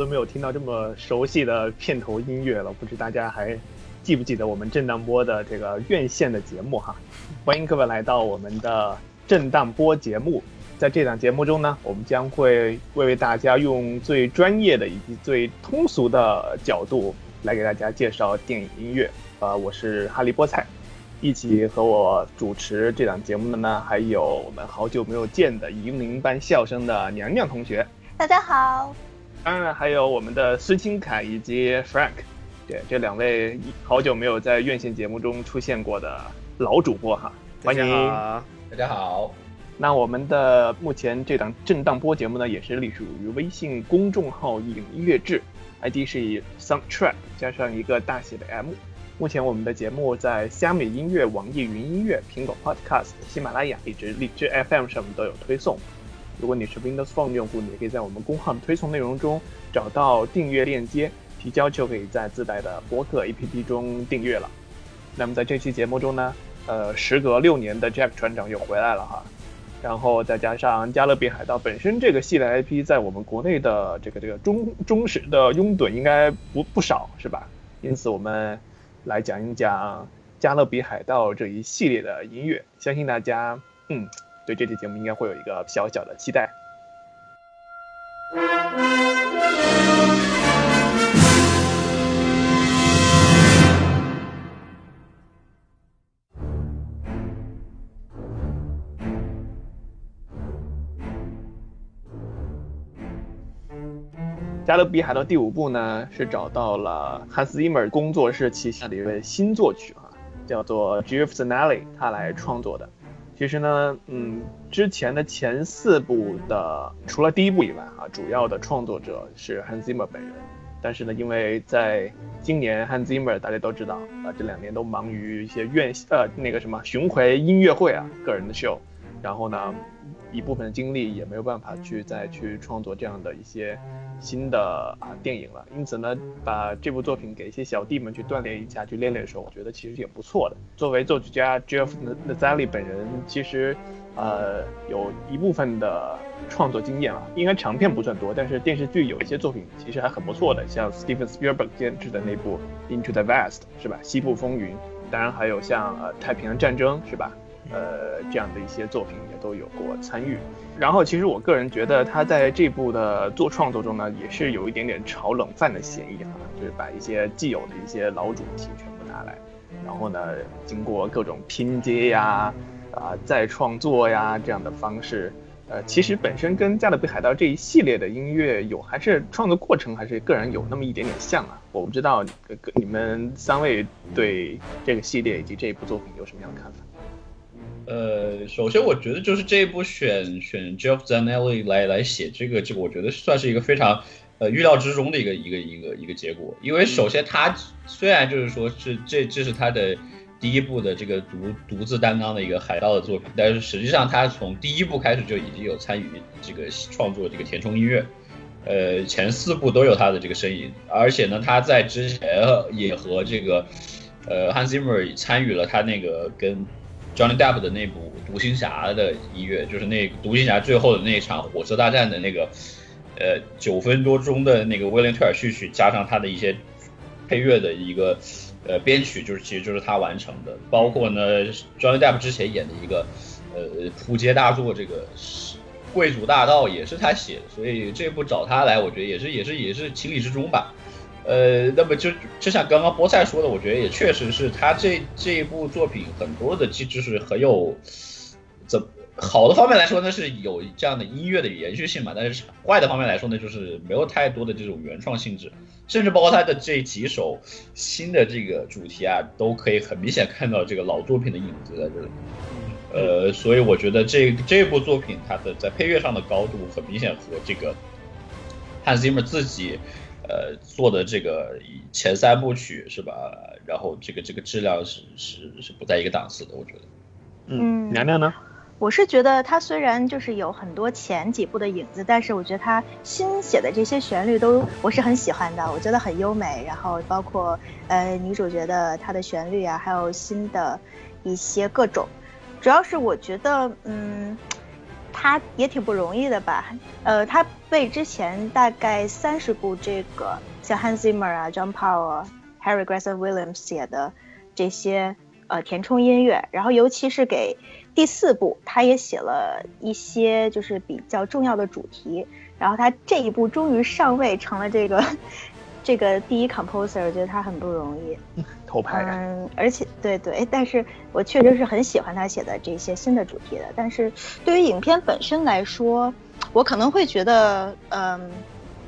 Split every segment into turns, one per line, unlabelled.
都没有听到这么熟悉的片头音乐了，不知大家还记不记得我们震荡波的这个院线的节目哈？欢迎各位来到我们的震荡波节目。在这档节目中呢，我们将会为大家用最专业的以及最通俗的角度来给大家介绍电影音乐。呃，我是哈利波菜，一起和我主持这档节目的呢，还有我们好久没有见的银铃般笑声的娘娘同学。
大家好，
当然还有我们的孙清凯以及 Frank，对这两位好久没有在院线节目中出现过的老主播哈，欢迎。
大家好。
那我们的目前这档震荡波节目呢，也是隶属于微信公众号“影音乐志 ”，ID 是以 Soundtrack 加上一个大写的 M。目前我们的节目在虾米音乐、网易云音乐、苹果 Podcast、喜马拉雅以及荔枝 FM 上面都有推送。如果你是 Windows Phone 用户，你也可以在我们公号的推送内容中找到订阅链接，提交就可以在自带的播客 APP 中订阅了。那么在这期节目中呢，呃，时隔六年的 Jack 船长又回来了哈，然后再加上《加勒比海盗》本身这个系列 IP 在我们国内的这个这个忠忠实的拥趸应该不不少是吧？因此我们来讲一讲《加勒比海盗》这一系列的音乐，相信大家嗯。对这期节目应该会有一个小小的期待。《加勒比海盗》第五部呢，是找到了汉斯·季默工作室旗下的一位新作曲啊，叫做 Geoff Zanelli，他来创作的。其实呢，嗯，之前的前四部的除了第一部以外啊，主要的创作者是 Hans Zimmer 本人。但是呢，因为在今年 Hans Zimmer 大家都知道啊，这两年都忙于一些院呃那个什么巡回音乐会啊，个人的秀，然后呢，一部分的精力也没有办法去再去创作这样的一些。新的啊电影了，因此呢，把这部作品给一些小弟们去锻炼一下，去练练手，我觉得其实也不错的。作为作曲家 Jeff Nazali 本人，其实，呃，有一部分的创作经验啊，应该长片不算多，但是电视剧有一些作品其实还很不错的，像 Steven Spielberg 监制的那部 Into the West 是吧？西部风云，当然还有像呃太平洋战争是吧？呃，这样的一些作品也都有过参与。然后，其实我个人觉得他在这部的做创作中呢，也是有一点点炒冷饭的嫌疑哈，就是把一些既有的一些老主题全部拿来，然后呢，经过各种拼接呀、啊再创作呀这样的方式，呃，其实本身跟《加勒比海盗》这一系列的音乐有还是创作过程还是个人有那么一点点像啊。我不知道你们三位对这个系列以及这一部作品有什么样的看法？
呃，首先我觉得就是这一部选选 Jeff Zanelli 来来写这个这个，我觉得算是一个非常呃预料之中的一个一个一个一个结果。因为首先他虽然就是说是这这是他的第一部的这个独独自担当的一个海盗的作品，但是实际上他从第一部开始就已经有参与这个创作这个填充音乐，呃，前四部都有他的这个身影，而且呢他在之前也和这个呃 Hans Zimmer 参与了他那个跟 Johnny Depp 的那部《独行侠》的音乐，就是那《独行侠》最后的那一场火车大战的那个，呃，九分多钟的那个威廉·特尔序曲，加上他的一些配乐的一个呃编曲，就是其实就是他完成的。包括呢，Johnny Depp 之前演的一个呃扑街大作，这个《贵族大道》也是他写的，所以这部找他来，我觉得也是也是也是情理之中吧。呃，那么就就像刚刚菠菜说的，我觉得也确实是他这这一部作品很多的机制是很有怎好的方面来说呢是有这样的音乐的延续性嘛，但是坏的方面来说呢就是没有太多的这种原创性质，甚至包括他的这几首新的这个主题啊，都可以很明显看到这个老作品的影子在这里。呃，所以我觉得这这部作品它的在配乐上的高度很明显和这个汉斯 Zimmer 自己呃做的这个前三部曲是吧？然后这个这个质量是是是不在一个档次的，我觉得。
嗯，娘娘呢？
我是觉得他虽然就是有很多前几部的影子，但是我觉得他新写的这些旋律都我是很喜欢的，我觉得很优美。然后包括呃女主角的她的旋律啊，还有新的一些各种。主要是我觉得，嗯，他也挺不容易的吧。呃，他为之前大概三十部这个像 Hans Zimmer 啊、John Powell、Harry Gregson Williams 写的这些呃填充音乐，然后尤其是给第四部，他也写了一些就是比较重要的主题。然后他这一部终于上位，成了这个。这个第一 composer，我觉得他很不容易，
偷拍。
嗯，而且对对，但是我确实是很喜欢他写的这些新的主题的。但是对于影片本身来说，我可能会觉得，嗯，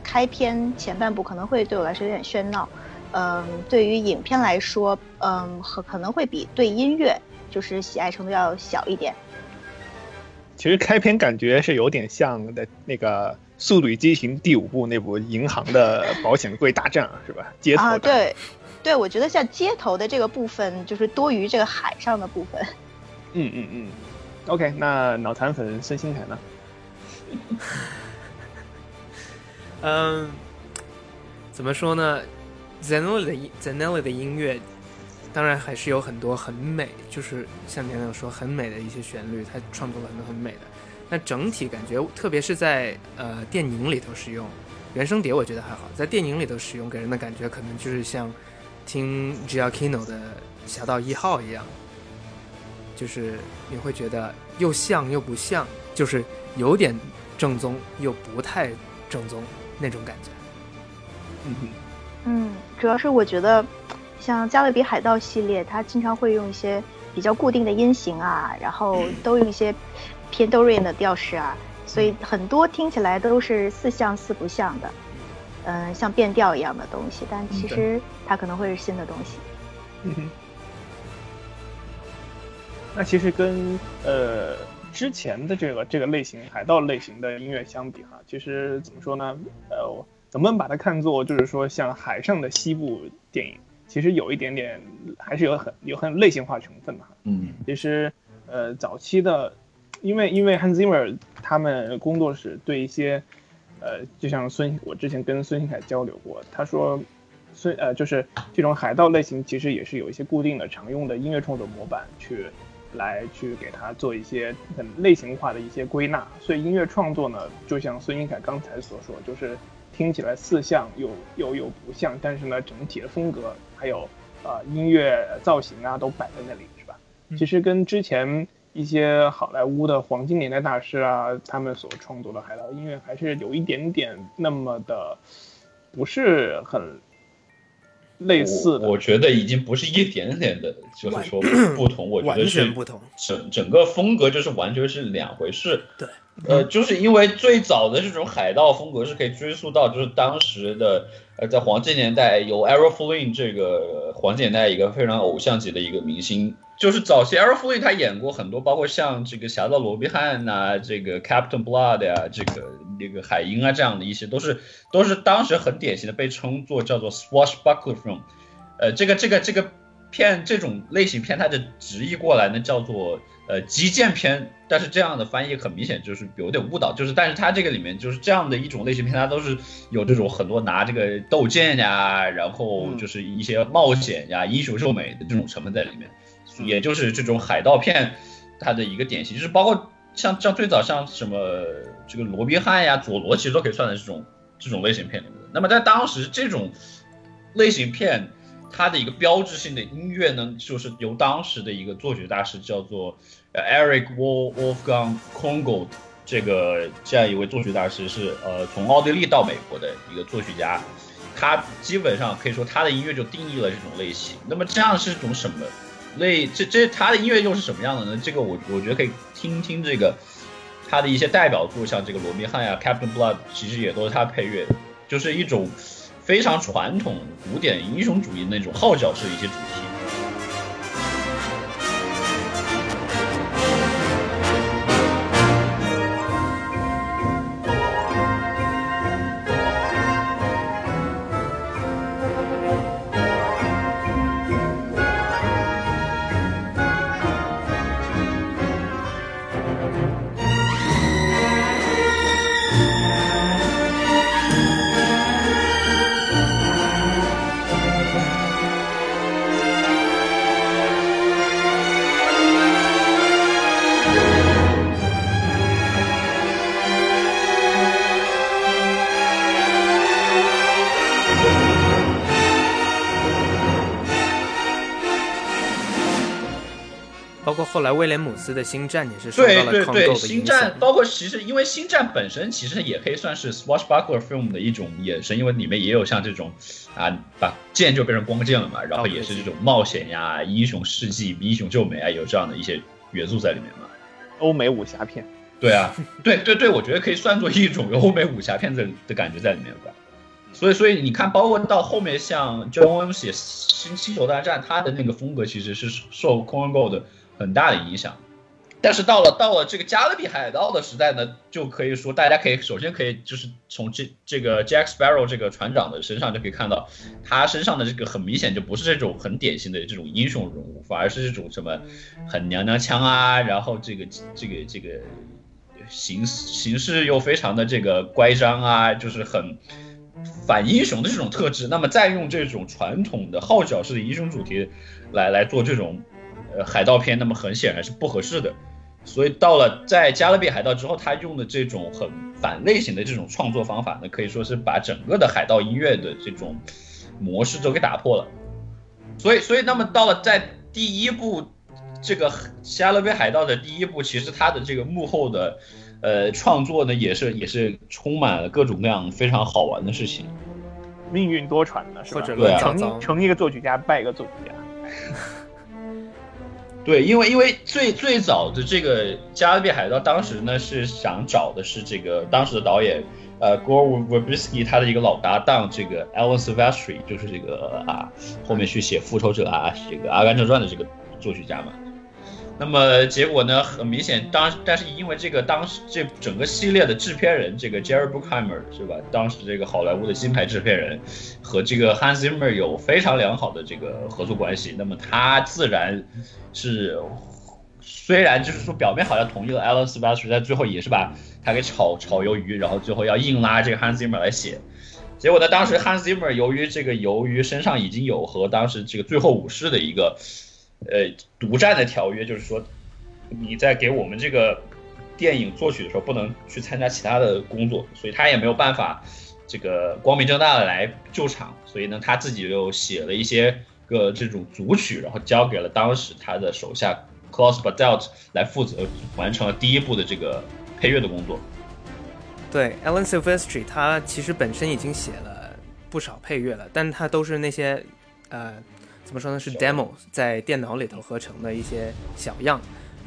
开篇前半部可能会对我来说有点喧闹。嗯，对于影片来说，嗯，可可能会比对音乐就是喜爱程度要小一点。
其实开篇感觉是有点像的那个。《速度与激情》第五部那部银行的保险柜大战是吧？街头
啊，对，对，我觉得像街头的这个部分就是多于这个海上的部分。
嗯嗯嗯，OK，那脑残粉孙兴凯呢？
嗯，怎么说呢？Zanelli 的 Zanelli 的音乐，当然还是有很多很美，就是像娘娘说很美的一些旋律，他创作了很多很美的。那整体感觉，特别是在呃电影里头使用原声碟，我觉得还好。在电影里头使用，给人的感觉可能就是像听 Giacchino 的《侠盗一号》一样，就是你会觉得又像又不像，就是有点正宗又不太正宗那种感觉。
嗯
嗯，主要是我觉得像《加勒比海盗》系列，它经常会用一些比较固定的音型啊，然后都用一些。偏多瑞的调式啊，所以很多听起来都是似像似不像的，嗯，像变调一样的东西，但其实它可能会是新的东西。
嗯哼。那其实跟呃之前的这个这个类型海盗类型的音乐相比哈，其实怎么说呢？呃，能不能把它看作就是说像海上的西部电影，其实有一点点还是有很有很类型化成分的哈。
嗯。
其实呃早期的。因为因为 Hans Zimmer 他们工作室对一些，呃，就像孙我之前跟孙兴凯交流过，他说，孙呃就是这种海盗类型其实也是有一些固定的常用的音乐创作模板去，来去给他做一些很类型化的一些归纳，所以音乐创作呢，就像孙兴凯刚才所说，就是听起来似像又又又不像，但是呢整体的风格还有啊音乐造型啊都摆在那里是吧？其实跟之前。一些好莱坞的黄金年代大师啊，他们所创作的海盗音乐还是有一点点那么的，不是很类似
的。我觉得已经不是一点点的，就是说不同。我觉得是
不同，
整整个风格就是完全是两回事。
对，
呃，就是因为最早的这种海盗风格是可以追溯到，就是当时的呃，在黄金年代有 Errol Flynn 这个黄金年代一个非常偶像级的一个明星。就是早期 Errol Flynn 他演过很多，包括像这个侠盗罗宾汉呐，这个 Captain Blood 呀，这个那个海鹰啊这样的一些，都是都是当时很典型的被称作叫做 Swashbuckler film，呃，这个这个这个片这种类型片，它的直译过来呢叫做呃击剑片，但是这样的翻译很明显就是有点误导，就是但是它这个里面就是这样的一种类型片，它都是有这种很多拿这个斗剑呀，然后就是一些冒险呀、英雄救美的这种成分在里面。也就是这种海盗片，它的一个典型，就是包括像像最早像什么这个罗宾汉呀、佐罗，其实都可以算在这种这种类型片里面。那么在当时这种类型片，它的一个标志性的音乐呢，就是由当时的一个作曲大师叫做 Eric Wolfgang Kongold 这个这样一位作曲大师，是呃从奥地利到美国的一个作曲家。他基本上可以说他的音乐就定义了这种类型。那么这样是种什么类？这这他的音乐又是什么样的呢？这个我我觉得可以听听这个他的一些代表作，像这个罗宾汉呀、Captain Blood，其实也都是他配乐的，就是一种非常传统古典英雄主义那种号角式的一些主题。
后来威廉姆斯的《星战》也是受到了
对对
Congo
对，
的
星
影响
战。包括其实因为星战本身其实也可以算是 Swashbuckler film 的一种衍生，因为里面也有像这种啊把剑就变成光剑了嘛，然后也是这种冒险呀、英雄事迹、英雄救美啊，有这样的一些元素在里面嘛。
欧美武侠片，
对啊，对对对，我觉得可以算作一种欧美武侠片的的感觉在里面吧。所以，所以你看，包括到后面像 John Williams 写《星星球大战》，他的那个风格其实是受 Coen Go 的很大的影响。但是到了到了这个加勒比海盗的时代呢，就可以说，大家可以首先可以就是从这这个 Jack Sparrow 这个船长的身上就可以看到，他身上的这个很明显就不是这种很典型的这种英雄人物，反而是这种什么很娘娘腔啊，然后这个这个这个形形式又非常的这个乖张啊，就是很反英雄的这种特质。那么再用这种传统的号角式的英雄主题来来做这种呃海盗片，那么很显然是不合适的。所以到了在加勒比海盗之后，他用的这种很反类型的这种创作方法呢，可以说是把整个的海盗音乐的这种模式都给打破了。所以，所以那么到了在第一部这个加勒比海盗的第一部，其实他的这个幕后的呃创作呢，也是也是充满了各种各样非常好玩的事情。
命运多舛呢是吧？成。成一个作曲家败一个作曲家。
对，因为因为最最早的这个《加勒比海盗》，当时呢是想找的是这个当时的导演，呃，Gore Verbinski 他的一个老搭档，这个 Alan Silvestri，就是这个啊后面去写《复仇者》啊，这个《阿甘正传》的这个作曲家嘛。那么结果呢，很明显，当但是因为这个当时这整个系列的制片人，这个 Jerry Bruckheimer 是吧？当时这个好莱坞的金牌制片人和这个 Hans Zimmer 有非常良好的这个合作关系，那么他自然是虽然就是说表面好像同意了 Alan Silvestri，但最后也是把他给炒炒鱿鱼，然后最后要硬拉这个 Hans Zimmer 来写。结果呢，当时 Hans Zimmer 由于这个由于身上已经有和当时这个最后武士的一个呃独占的条约，就是说你在给我们这个电影作曲的时候不能去参加其他的工作，所以他也没有办法这个光明正大的来救场，所以呢他自己又写了一些个这种组曲，然后交给了当时他的手下 Klaus Badelt 来负责，完成了第一部的这个配乐的工作。
对，Alan Silvestri 他其实本身已经写了不少配乐了，但他都是那些呃怎么说呢，是 demo 在电脑里头合成的一些小样。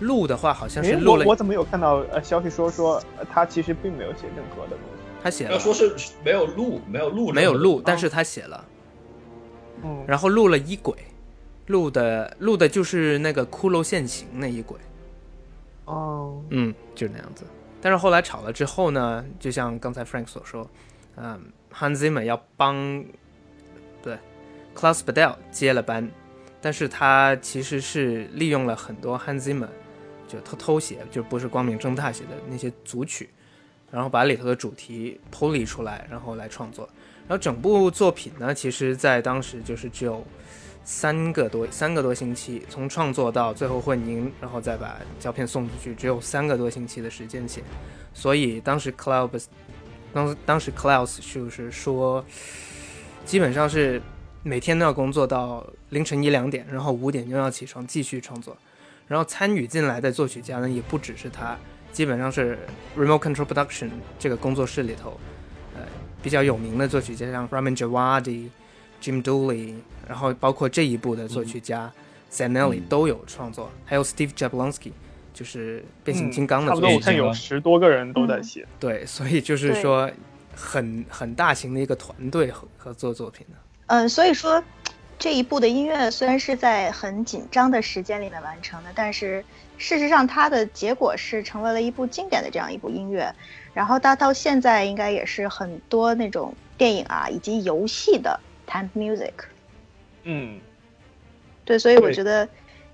录的话好像是
哎，
录了，
我我怎么有看到呃消息说说呃他其实并没有写任何的东西。
他写了，
要说是没有录，没有录，
没有录，但是他写了，
嗯，
然后录了一轨，录的录的就是那个骷髅现形那一轨。
哦，
嗯，就是那样子。但是后来吵了之后呢，就像刚才 Frank 所说，嗯，Hans Zimmer 要帮对 Klaus Badel 接了班，但是他其实是利用了很多 Hans Zimmer 就偷偷写，就不是光明正大写的那些组曲，然后把里头的主题剖离出来，然后来创作。然后整部作品呢，其实在当时就是只有三个多三个多星期，从创作到最后混音，然后再把胶片送出去，只有三个多星期的时间写。所以当时 Klaus 当当时 Klaus 就是说，基本上是每天都要工作到凌晨一两点，然后五点又要起床继续创作。然后参与进来的作曲家呢，也不只是他，基本上是 Remote Control Production 这个工作室里头，呃，比较有名的作曲家，像 Ramin Djawadi、Jim Dooley，然后包括这一部的作曲家 Zanelli 都有创作，还有 Steve Jablonsky，就是变形金刚的
差不多，
作曲家。
我看有十多个人都在写。
对，所以就是说很很大型的一个团队合合作作品的。
嗯，所以说这一部的音乐虽然是在很紧张的时间里面完成的，但是事实上它的结果是成为了一部经典的这样一部音乐。然后它到现在应该也是很多那种电影啊以及游戏的 time music。
嗯，
对，所以我觉得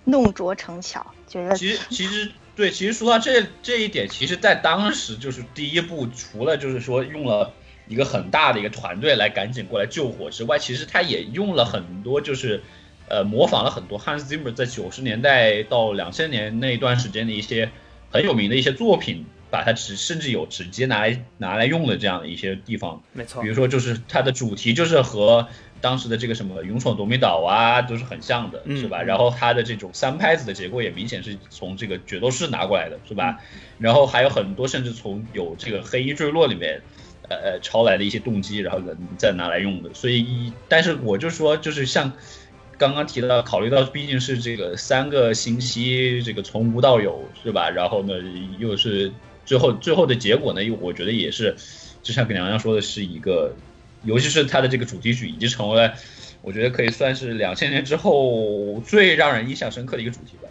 弄拙成巧，觉得
其实其实对，其实说到这这一点，其实在当时就是第一部，除了就是说用了一个很大的一个团队来赶紧过来救火之外，其实他也用了很多就是。呃，模仿了很多 Hans Zimmer 在九十年代到两千年那一段时间的一些很有名的一些作品，把它直甚至有直接拿来拿来用的这样的一些地方。
没错
比，如说，就是它的主题就是和当时的这个什么《勇闯夺命岛》啊，都是很像的，
嗯
是吧？然后它的这种三拍子的结构也明显是从这个《决斗士》拿过来的，是吧？然后还有很多甚至从有这个《黑衣坠落》里面，呃抄来的一些动机，然后再拿来用的。所以，但是我就说，就是像刚刚提到，考虑到毕竟是这个三个星期，这个从无到有，是吧？然后呢，又是最后最后的结果呢，又我觉得也是，就像跟娘娘说的，是一个，尤其是它的这个主题曲，已经成为了，我觉得可以算是两千年之后最让人印象深刻的一个主题吧。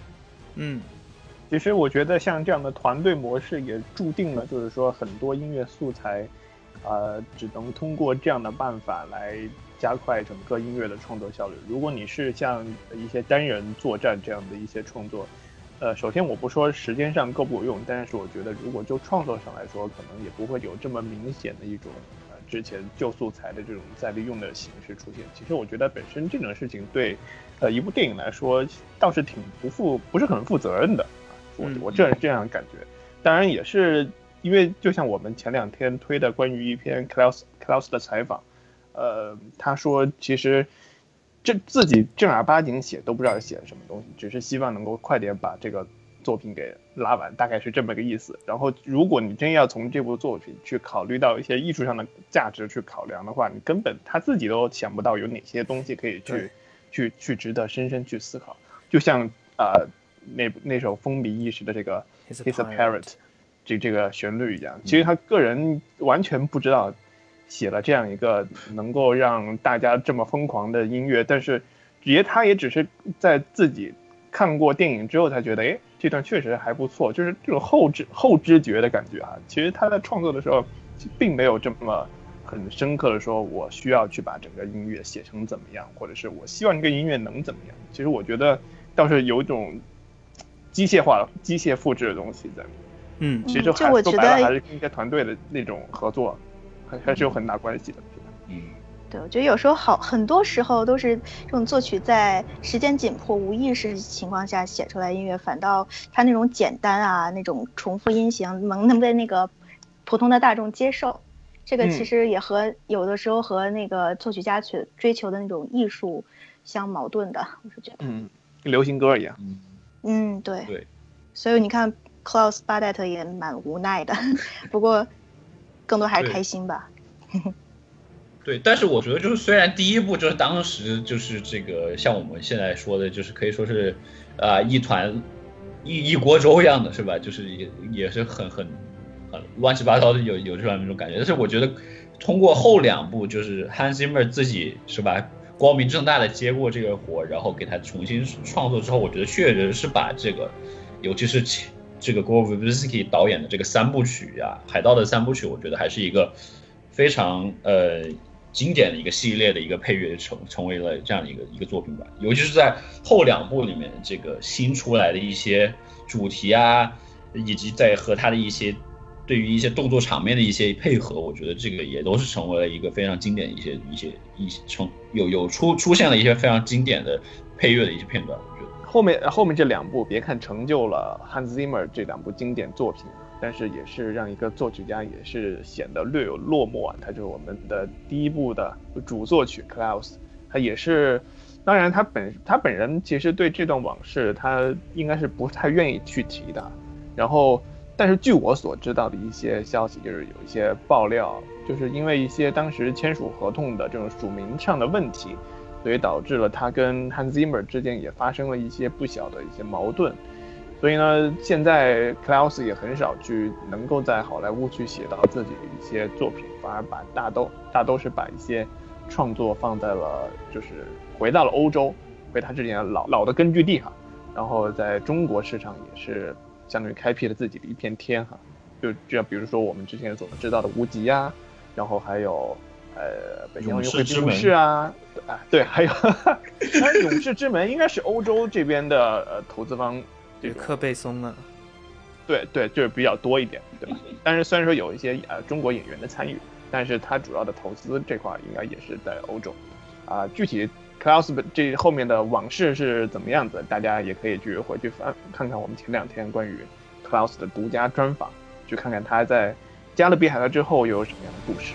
嗯，
其实我觉得像这样的团队模式也注定了，就是说很多音乐素材，呃，只能通过这样的办法来加快整个音乐的创作效率。如果你是像一些单人作战这样的一些创作，呃，首先我不说时间上够不够用，但是我觉得如果就创作上来说，可能也不会有这么明显的一种呃之前旧素材的这种再利用的形式出现。其实我觉得本身这种事情对呃一部电影来说倒是挺不负不是很负责任的。我
嗯
我这样这样感觉，当然也是因为就像我们前两天推的关于一篇 Klaus Klaus 的采访，呃，他说其实这自己正儿八经写都不知道写什么东西，只是希望能够快点把这个作品给拉完，大概是这么个意思。然后如果你真要从这部作品去考虑到一些艺术上的价值去考量的话，你根本他自己都想不到有哪些东西可以去去去值得深深去思考。就像啊、呃那那首风靡一时的这个
His
He's 这这个旋律一样，其实他个人完全不知道写了这样一个能够让大家这么疯狂的音乐，但是也他也只是在自己看过电影之后才觉得，哎，这段确实还不错，就是这种后知后知觉的感觉啊。其实他在创作的时候并没有这么很深刻的说，我需要去把整个音乐写成怎么样，或者是我希望这个音乐能怎么样。其实我觉得倒是有一种机械化、机械复制的东西在里面。
嗯
其实就
就
还说白了，
我觉得
还是跟一些团队的那种合作，还还是有很大关系的。
嗯，
对，我觉得有时候好，很多时候都是这种作曲在时间紧迫、无意识情况下写出来音乐，反倒它那种简单啊，那种重复音型能能被那个普通的大众接受。这个其
嗯
实也和、有的时候和那个作曲家去追求的那种艺术相矛盾的，我是觉得。
嗯，跟流行歌一样。
嗯，对。
对。
所以你看，Klaus 巴代特也蛮无奈的，不过更多还是开心吧。
对，但是我觉得就是虽然第一部就是当时就是这个像我们现在说的，就是可以说是啊、一团一一锅粥一样的是吧？就是也也是很很很乱七八糟的有有这样一种感觉。但是我觉得通过后两部，就是 Hans Zimmer 自己是吧，光明正大的接过这个活，然后给他重新创作之后，我觉得确实是把这个，尤其是前这个 Gore Verbinski 导演的这个三部曲啊，海盗的三部曲，我觉得还是一个非常呃经典的一个系列的一个配乐成成为了这样的一个一个作品吧。尤其是在后两部里面，这个新出来的一些主题啊，以及在和他的一些对于一些动作场面的一些配合，我觉得这个也都是成为了一个非常经典的一些一些一些成有有出出现了一些非常经典的配乐的一些片段，我觉得。
后面后面这两部，别看成就了 Hans Zimmer 这两部经典作品，但是也是让一个作曲家也是显得略有落寞啊。他就是我们的第一部的主作曲 Klaus，他也是，当然他本他本人其实对这段往事他应该是不太愿意去提的。然后，但是据我所知道的一些消息，就是有一些爆料，就是因为一些当时签署合同的这种署名上的问题，所以导致了他跟 Hans Zimmer 之间也发生了一些不小的一些矛盾。所以呢，现在 Klaus 也很少去能够在好莱坞去写到自己的一些作品，反而把大都大都是把一些创作放在了就是回到了欧洲，回他之前老老的根据地哈，然后在中国市场也是相当于开辟了自己的一片天哈，就就比如说我们之前所知道的无极呀，然后还有呃北京奥运会闭幕式啊，啊对，还有 勇士之门应该是欧洲这边的呃投资方。
对，克贝松啊，
对对，就是比较多一点，对吧？但是虽然说有一些呃中国演员的参与，但是他主要的投资这块应该也是在欧洲，啊，具体 Klaus 这后面的往事是怎么样子，大家也可以去回去翻看看我们前两天关于 Klaus 的独家专访，去看看他在加勒比海盗之后又有什么样的故事。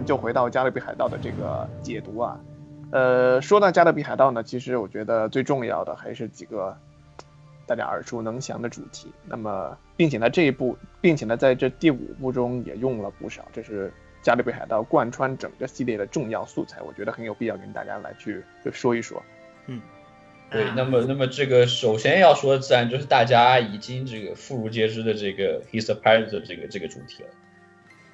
们就回到《加勒比海盗》的这个解读啊，呃，说到《加勒比海盗》呢，其实我觉得最重要的还是几个大家耳熟能详的主题。那么，并且呢，这一部，并且呢，在这第五部中也用了不少，这是《加勒比海盗》贯穿整个系列的重要素材。我觉得很有必要跟大家来去就说一说。
嗯，
对。那么，那么这个首先要说的自然就是大家已经这个妇孺皆知的这个 He's a Pirate 的这个这个主题了。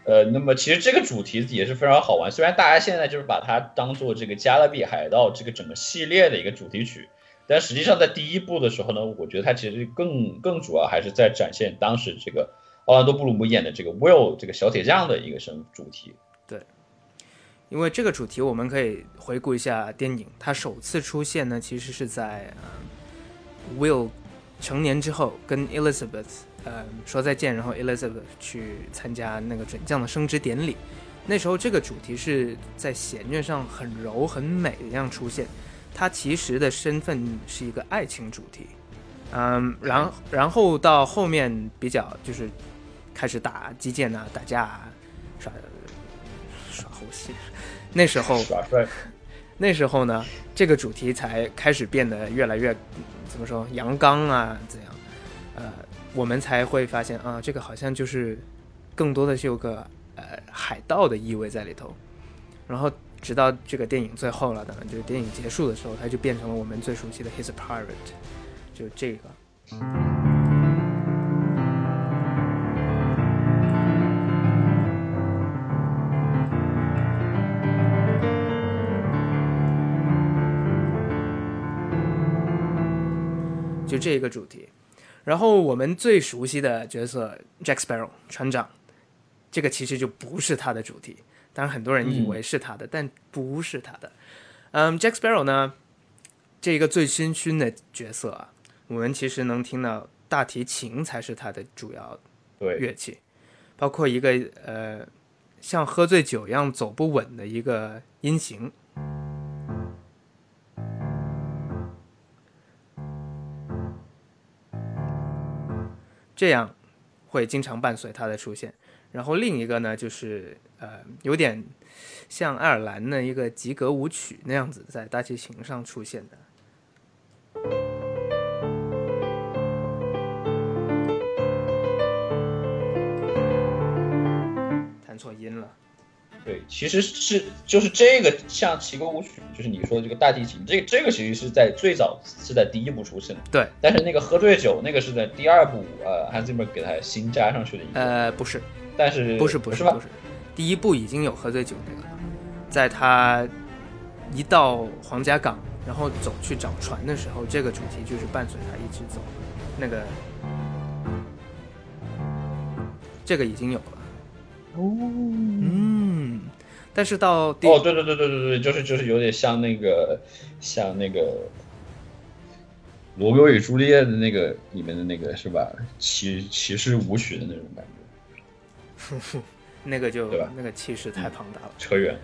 呃，那么其实这个主题也是非常好玩。虽然大家现在就是把它当做这个《加勒比海盗》这个整个系列的一个主题曲，但实际上在第一部的时候呢，我觉得它其实更更主要还是在展现当时这个奥兰多·布鲁姆演的这个 Will 这个小铁匠的一个生主题。
对，因为这个主题我们可以回顾一下电影，它首次出现呢，其实是在呃 Will 成年之后跟 Elizabeth。呃，说再见，然后 Elizabeth 去参加那个准将的升职典礼。那时候这个主题是在弦乐上很柔很美的样出现，它其实的身份是一个爱情主题。嗯，然然后到后面比较就是开始打击剑啊，打架啊，耍耍猴戏。那时候
耍帅。
那时候呢，这个主题才开始变得越来越怎么说阳刚啊，怎样？呃。我们才会发现啊，这个好像就是更多的是有个呃海盗的意味在里头，然后直到这个电影最后了，当然就是电影结束的时候，它就变成了我们最熟悉的 His Pirate，就这个。就这一个主题。然后我们最熟悉的角色 Jack Sparrow 船长，这个其实就不是他的主题。当然很多人以为是他的，但不是他的。嗯，Jack Sparrow 呢，这个最新勋的角色啊，我们其实能听到大提琴才是他的主要乐器，包括一个呃像喝醉酒一样走不稳的一个音型。这样会经常伴随它的出现，然后另一个呢，就是呃，有点像爱尔兰的一个吉格舞曲那样子，在大提琴上出现的。弹错音了。
对，其实是就是这个像奇歌舞曲，就是你说的这个大提琴，这个这个其实是在最早是在第一部出现的。
对，
但是那个喝醉酒那个是在第二部，呃，Hans Zimmer 给他新加上去的。
呃，不是，
但是
不是不
是
不是，第一部已经有喝醉酒那个，在他一到皇家港，然后走去找船的时候，这个主题就是伴随他一直走，那个这个已经有了。哦，嗯，但是到
哦，对对对对对对，就是就是有点像那个像那个罗密欧与朱丽叶的那个里面的那个是吧？骑骑士舞曲的那种感
觉，那个就
对吧？
那个气势太庞大了。
扯远。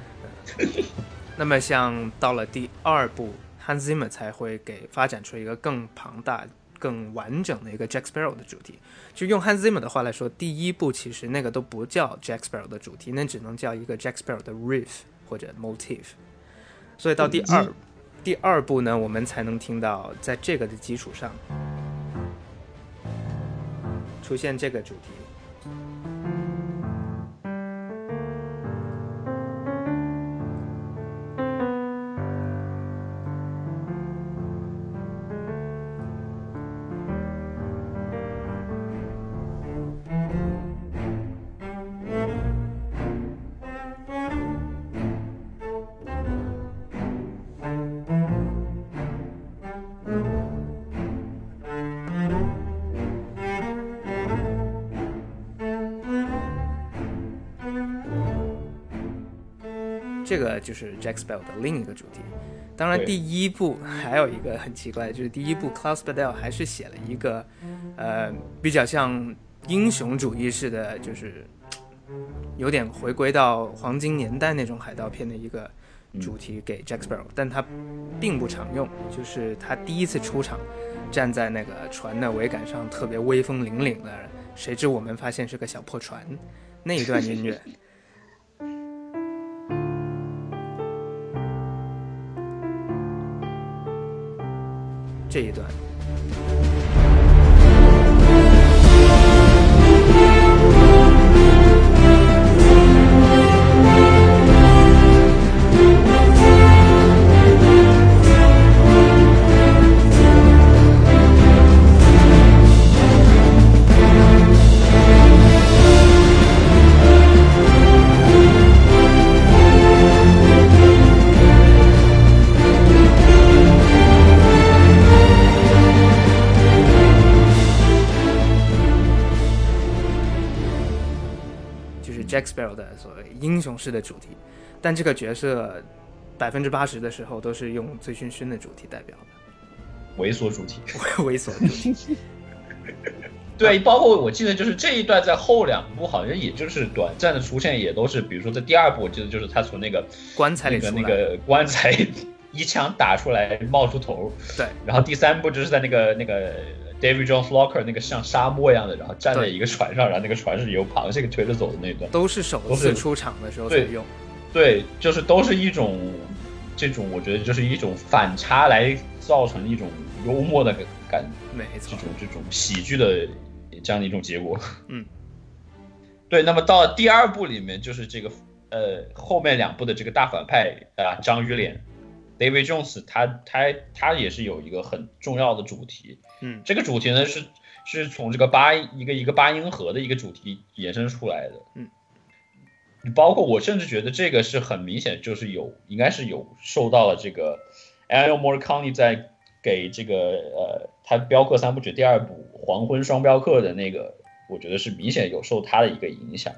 那么像到了第二部，Hans Zimmer 才会给发展出一个更庞大、更完整的一个 Jack Sparrow 的主题。就用 Hans Zimmer 的话来说，第一部其实那个都不叫 Jack Sparrow 的主题，那只能叫一个 Jack Sparrow 的 riff 或者 motif。所以到第二第二部呢，我们才能听到在这个的基础上出现这个主题。就是 Jack Spell 的另一个主题。当然，第一部还有一个很奇怪，就是第一部，Claus Badell 还是写了一个，呃，比较像英雄主义式的，就是有点回归到黄金年代那种海盗片的一个主题给 Jack Sparrow，但他并不常用，就是他第一次出场，站在那个船的桅杆上，特别威风凛凛的，谁知我们发现是个小破船，那一段音乐。这一段。Jack Sparrow 的所谓英雄式的主题，但这个角色百分之八十的时候都是用醉醺醺的主题代表的，
猥琐主题。
猥琐主题。
对，包括我记得就是这一段在后两部好像也就是短暂的出现，也都是比如说在第二部，我记得就是他从那个
棺材里的，
那个那个棺材 一枪打出来冒出头，
对，
然后第三部就是在那个那个 David Jones Locker 那个像沙漠一样的，然后站在一个船上，然后那个船是由螃蟹给推着走的那段，
都是首次出场的时候才
对
用。
对，就是都是一种这种，我觉得就是一种反差来造成一种幽默的感，
没错
这种，这种喜剧的这样的一种结果。
嗯，
对。那么到了第二部里面，就是这个呃后面两部的这个大反派啊，章鱼脸 David Jones，他他他也是有一个很重要的主题。
嗯，
这个主题呢是是从这个八一个一个八音盒的一个主题延伸出来的。
嗯。
包括我甚至觉得这个是很明显，就是有应该是有受到了这个 Ennio Morricone 在给这个呃他镖客三部曲第二部《黄昏双镖客》的那个，我觉得是明显有受他的一个影响，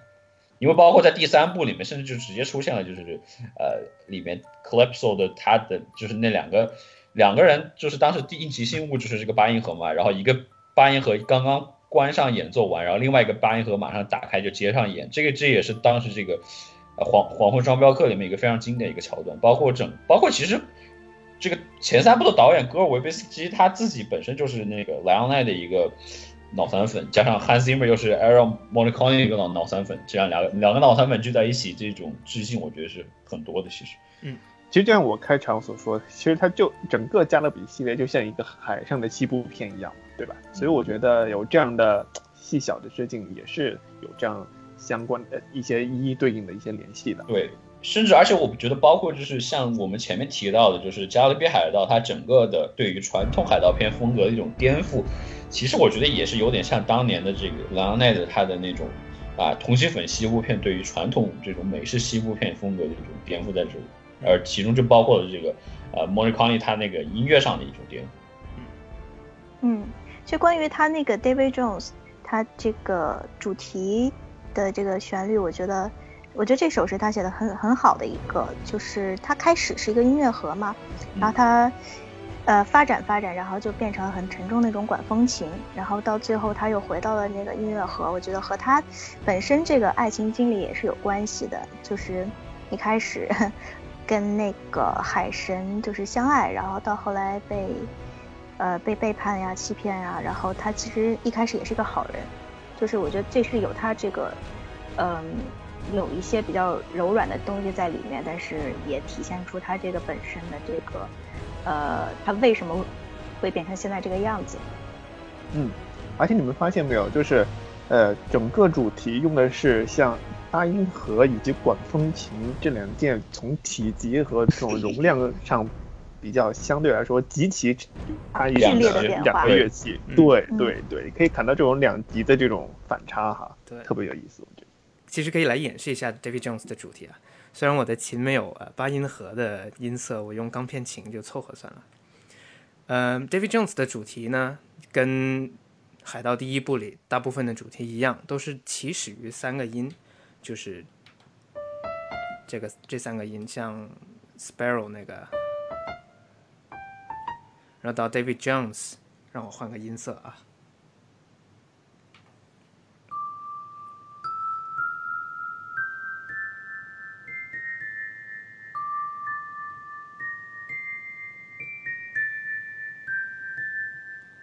因为包括在第三部里面，甚至就直接出现了，就是呃里面 Calypso 的他的就是那两个两个人，就是当时第一集信物就是这个八音盒嘛，然后一个八音盒刚刚关上演奏完，然后另外一个八音盒马上打开就接上演，这个这也是当时这个呃黄黄昏双镖客里面一个非常经典一个桥段，包括整包括其实。这个前三部的导演戈尔维贝斯基他自己本身就是那个莱昂奈的一个脑残粉，加上 Hans Zimmer 又是 Aaron m o n i c o n i 一个脑脑残粉，这样两两个脑残粉聚在一起，这种致敬我觉得是很多的。其实，嗯
其实就像我开场所说，其实它就整个加勒比系列就像一个海上的西部片一样，对吧？所以我觉得有这样的细小的致敬，也是有这样相关的一些一一对应的一些联系的。
对，甚至而且我觉得包括就是像我们前面提到的，就是《加勒比海盗》它整个的对于传统海盗片风格的一种颠覆，其实我觉得也是有点像当年的这个莱昂奈德他的那种啊同性粉西部片对于传统这种美式西部片风格的一种颠覆在这里，而其中就包括了这个呃 Morricone 他那个音乐上的一种颠。
嗯，就关于他那个 David Jones，他这个主题的这个旋律，我觉得，我觉得这首是他写的很很好的一个，就是他开始是一个音乐盒嘛，然后他呃发展发展，然后就变成很沉重那种管风琴，然后到最后他又回到了那个音乐盒，我觉得和他本身这个爱情经历也是有关系的，就是一开始跟那个海神就是相爱，然后到后来被。呃被背叛呀、欺骗呀，然后他其实一开始也是个好人，就是我觉得这是有他这个，嗯，有一些比较柔软的东西在里面，但是也体现出他这个本身的这个，呃，他为什么会变成现在这个样子。
嗯，而且你们发现没有，就是呃，整个主题用的是像八音盒以及管风琴这两件从体积和这种容量上比较相对来说极其差异
剧烈的
两个乐器。
嗯
对
嗯
对对，可以看到这种两极的这种反差哈，
对
特别有意思，我觉得。
其实可以来演示一下 David Jones 的主题啊。虽然我的琴没有呃八音盒的音色，我用钢片琴就凑合算了。嗯、d a v i d Jones 的主题呢，跟《海盗》第一部里大部分的主题一样，都是起始于三个音，就是这个这三个音，像 Sparrow 那个，然后到 David Jones，让我换个音色啊。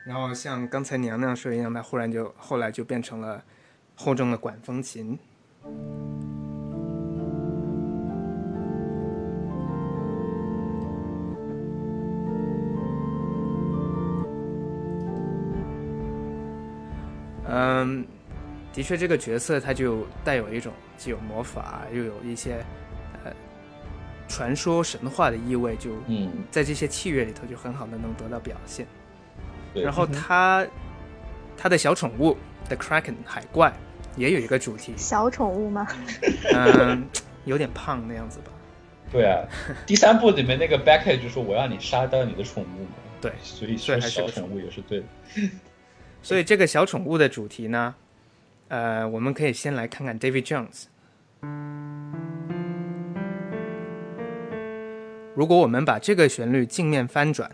然后像刚才娘娘说一样，它忽然就后来就变成了厚重的管风琴。嗯，的确，这个角色他就带有一种既有魔法，又有一些呃传说神话的意味，就
嗯，
在这些器乐里头就很好的能得到表现。然后他他的小宠物 The Kraken 海怪也有一个主题，
小宠物吗？
嗯，有点胖那样子吧。
对啊，第三部里面那个 Beckett 就说我让你杀掉你的宠物嘛，
对
所以
所以
说小
宠
物也是对的。
所以这个小宠物的主题呢，呃，我们可以先来看看 David Jones。如果我们把这个旋律镜面翻转，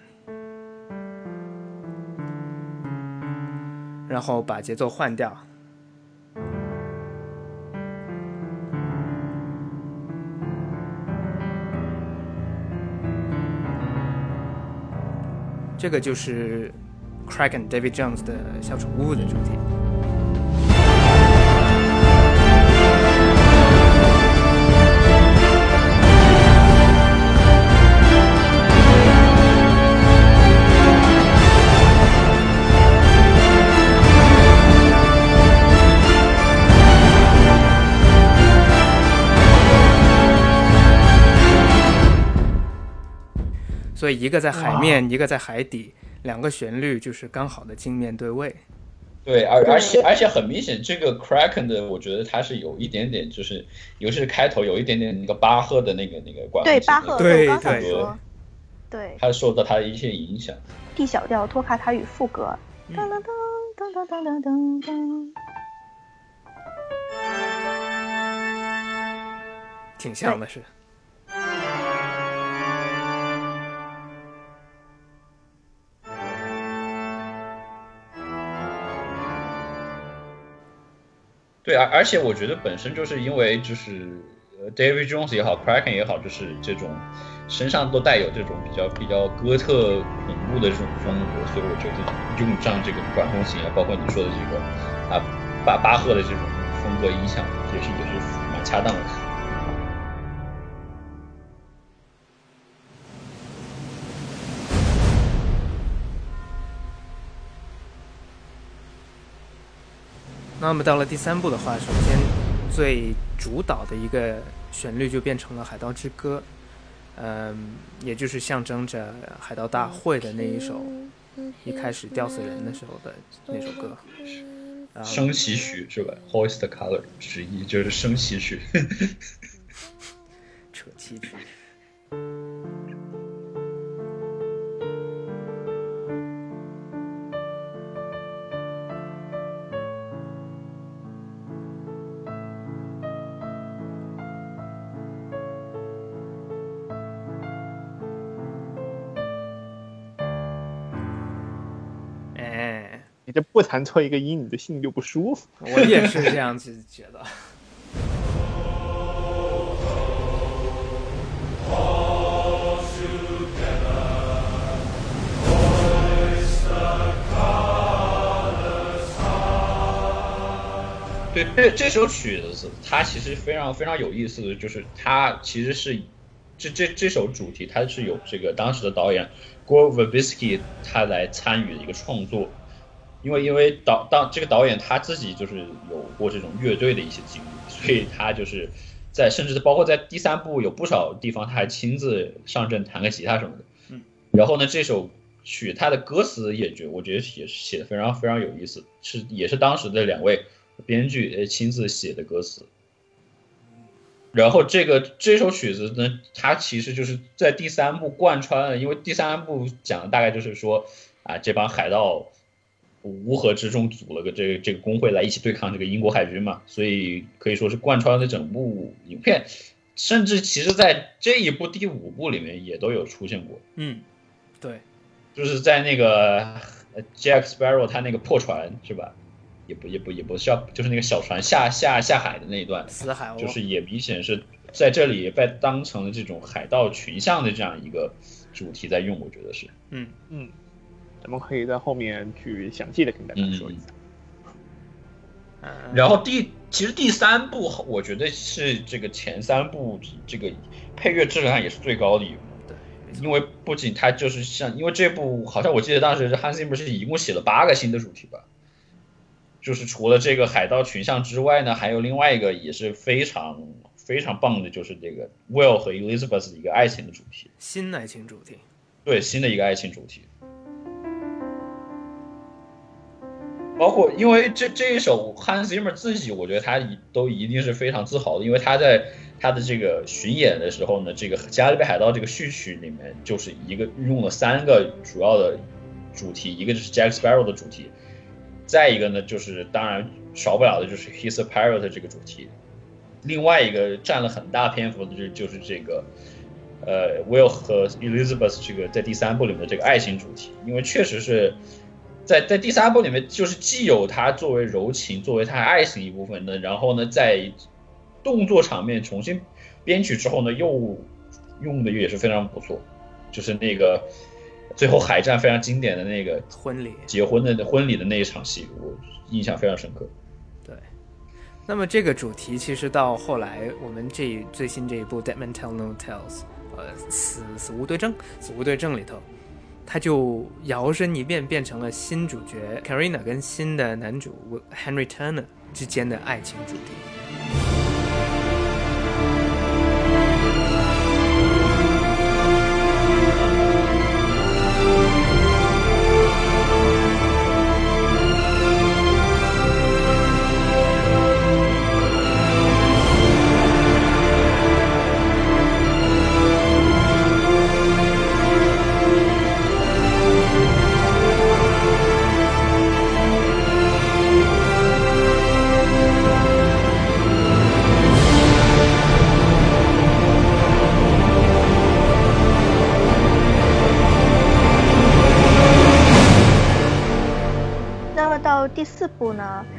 然后把节奏换掉，这个就是 Kraken David Jones 的小宠物的主题。所以一个在海面，一个在海底，两个旋律就是刚好的镜面对位。
对，而而且而且很明显，这个 Kraken 的，我觉得它是有一点点，就是尤其是开头有一点点那个巴赫的那个那个管
对巴赫，
对对
说，对。
它受到它的一些影响。
D 小调托卡塔与副歌，
嗯。
噔噔噔噔噔噔噔噔，
挺像的是。
对，而而且我觉得本身就是因为就是 David Jones 也好，Kraken 也好，就是这种身上都带有这种比较比较哥特恐怖的这种风格，所以我觉得用上这个管风琴啊，包括你说的这个啊巴巴赫的这种风格影响，也是也是蛮恰当的。
那么到了第三部的话，首先最主导的一个旋律就变成了《海盗之歌》，嗯，也就是象征着海盗大会的那一首一开始吊死人的时候的那首歌。啊
升旗曲是吧？Hoist the color 之一就是升旗曲。
扯旗曲。
你这不弹错一个音你的心里就不舒服。
我也是这样子觉得。
对这这首曲子它其实非常非常有意思的就是它其实是这这这首主题它是有这个当时的导演 gore velbisky 他来参与的一个创作。因为因为导当这个导演他自己就是有过这种乐队的一些经历，所以他就是在甚至包括在第三部有不少地方他还亲自上阵弹个吉他什么的。
嗯，
然后呢，这首曲它的歌词也觉我觉得也是写的非常非常有意思，是也是当时的两位编剧呃亲自写的歌词。然后这个这首曲子呢，它其实就是在第三部贯穿了，因为第三部讲的大概就是说啊，这帮海盗乌合之众组了个这个这个工会来一起对抗这个英国海军嘛，所以可以说是贯穿了整部影片，甚至其实在这一部第五部里面也都有出现过，
嗯，对，
就是在那个呃 Jack Sparrow 他那个破船是吧？也不也不也不是要就是那个小船下下下海的那一段，
死海
就是也明显是在这里被当成了这种海盗群像的这样一个主题在用，我觉得是。
嗯。
嗯，咱们可以在后面去详细的跟大家说一下。
嗯，
然后第其实第三部我觉得是这个前三部这个配乐质量也是最高的一部。
对，
因为不仅它就是像，因为这部好像我记得当时汉斯 Zimmer 是一共写了八个新的主题吧，就是除了这个海盗群像之外呢，还有另外一个也是非常非常棒的，就是这个 Will 和 Elizabeth 的一个爱情的主题，
新爱情主题，
对，新的一个爱情主题。包括，因为这这一首 Hans Zimmer 自己，我觉得他一都一定是非常自豪的，因为他在他的这个巡演的时候呢，这个《加勒比海盗》这个序曲里面就是一个用了三个主要的主题，一个就是 Jack Sparrow 的主题，再一个呢就是当然少不了的就是 He's a Pirate 这个主题，另外一个占了很大篇幅的就就是这个呃 Will 和 Elizabeth 这个在第三部里面的这个爱情主题，因为确实是。在在第三部里面，就是既有他作为柔情，作为他爱情一部分的，然后呢，在动作场面重新编曲之后呢，又用的也是非常不错，就是那个最后海战非常经典的那个
婚礼。
结婚的婚礼的那一场戏，我印象非常深刻。
对，那么这个主题其实到后来我们这最新这一部《Dead Man Tell No Tales》，呃，死死无对证，死无对证里头，他就摇身一变变成了新主角 Karina 跟新的男主 Henry Turner 之间的爱情主题。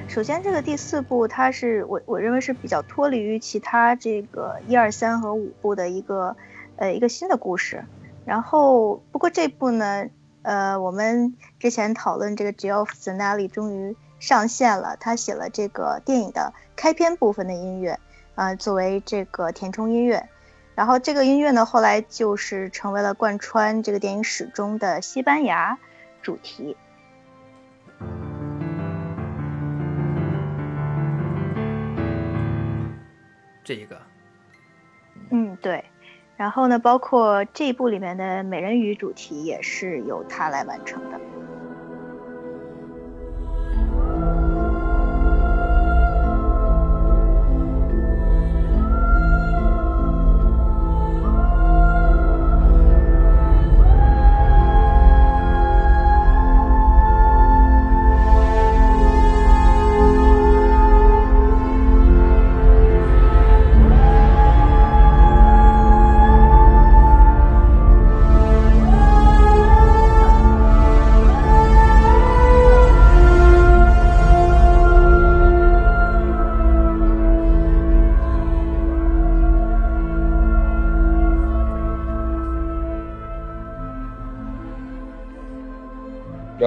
首先，这个第四部它是我我认为是比较脱离于其他这个一二三和五部的一个呃一个新的故事。然后，不过这部呢，呃，我们之前讨论这个 Geoff Zanelli 终于上线了，他写了这个电影的开篇部分的音乐，啊、作为这个填充音乐。然后这个音乐呢，后来就是成为了贯穿这个电影始终的西班牙主题。
这一个，
嗯，对。然后呢，包括这一部里面的美人鱼主题也是由他来完成的。